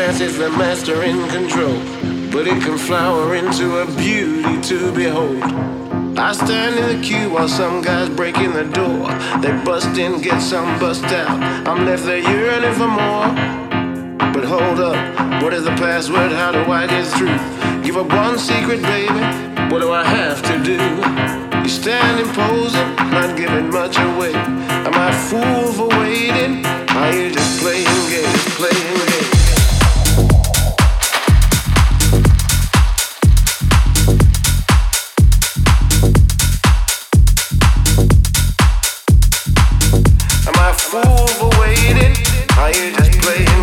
circumstances. you just play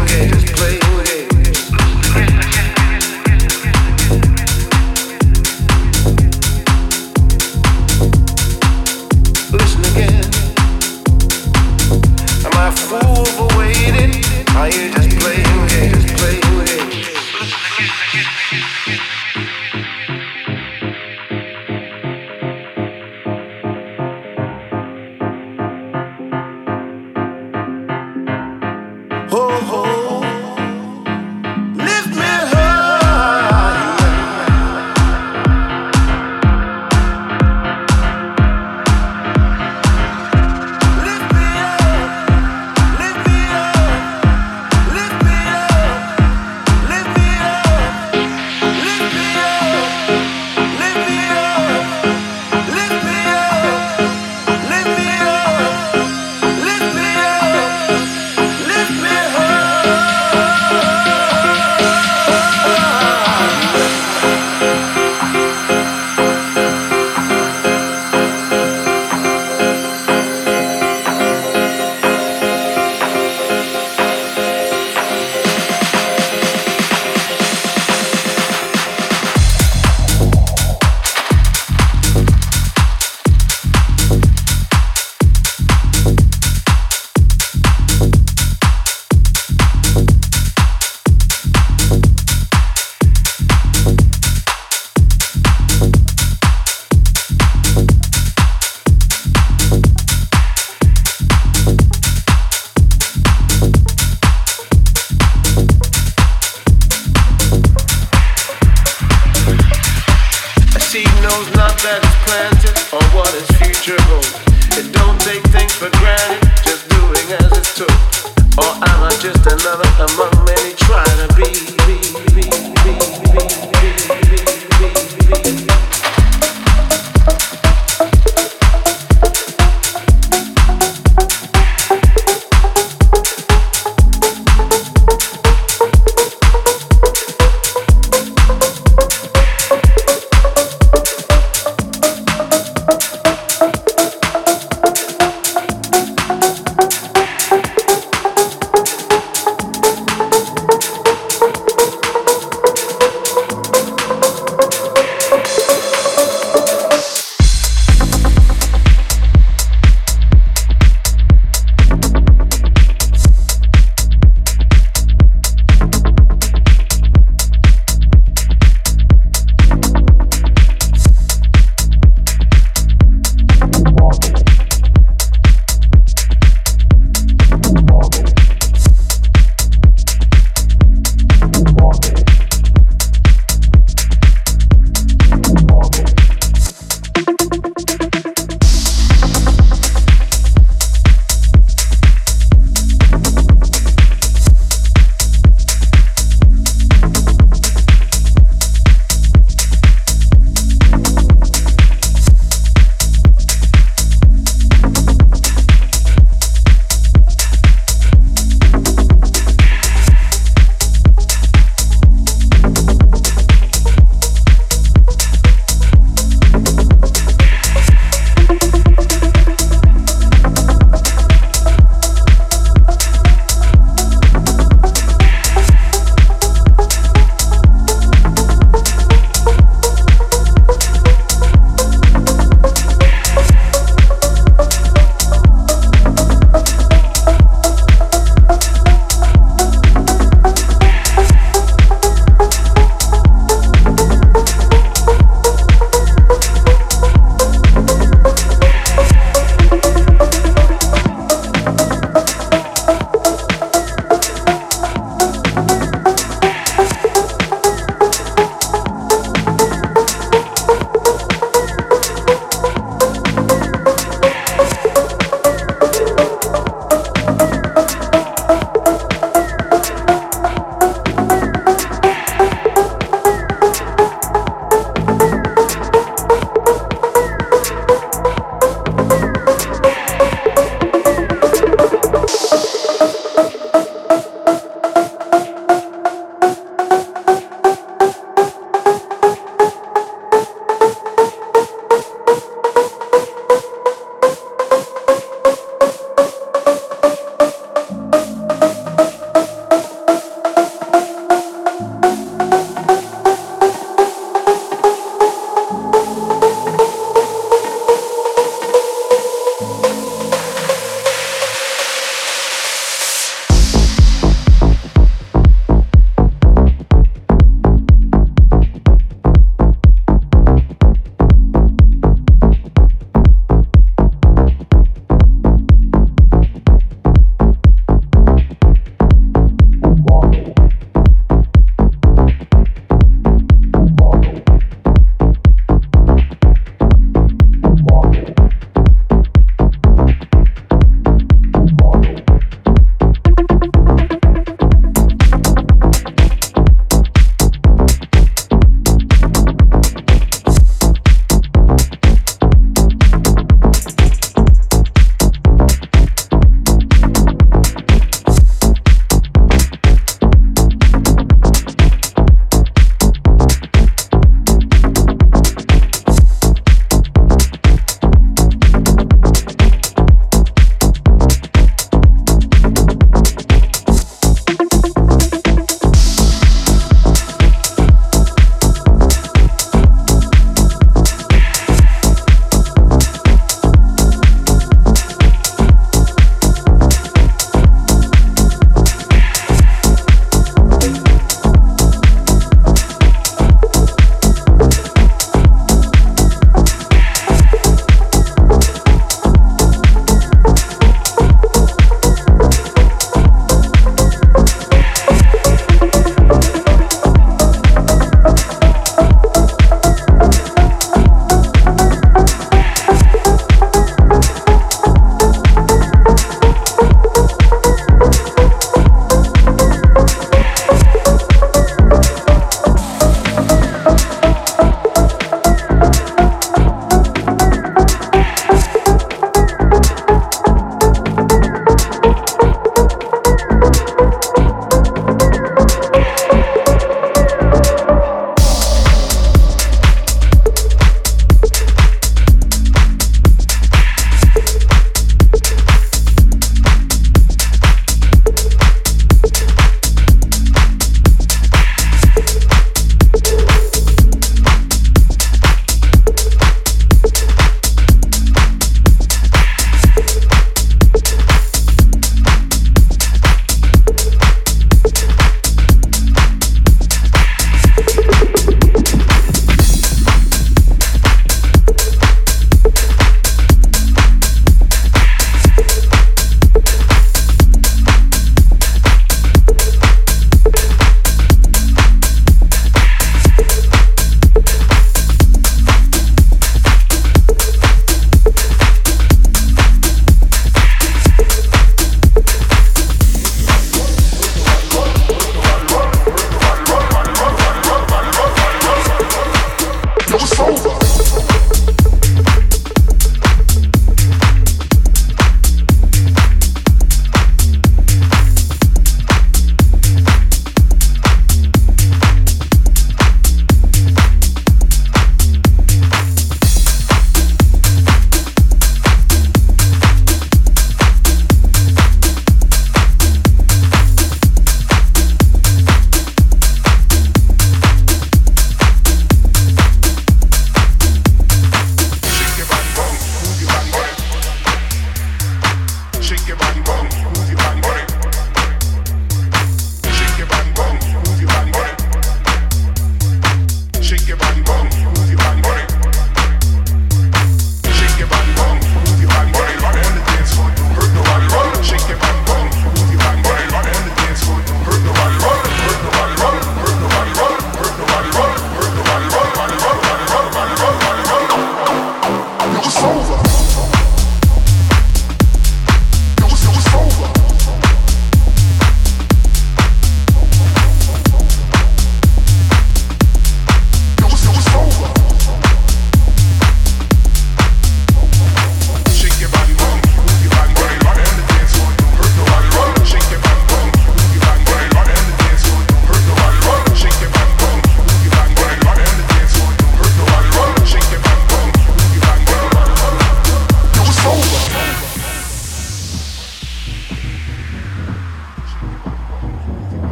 knows not that it's planted or what its future holds. It don't take things for granted, just doing as it's told. Or am I just another among many trying to be?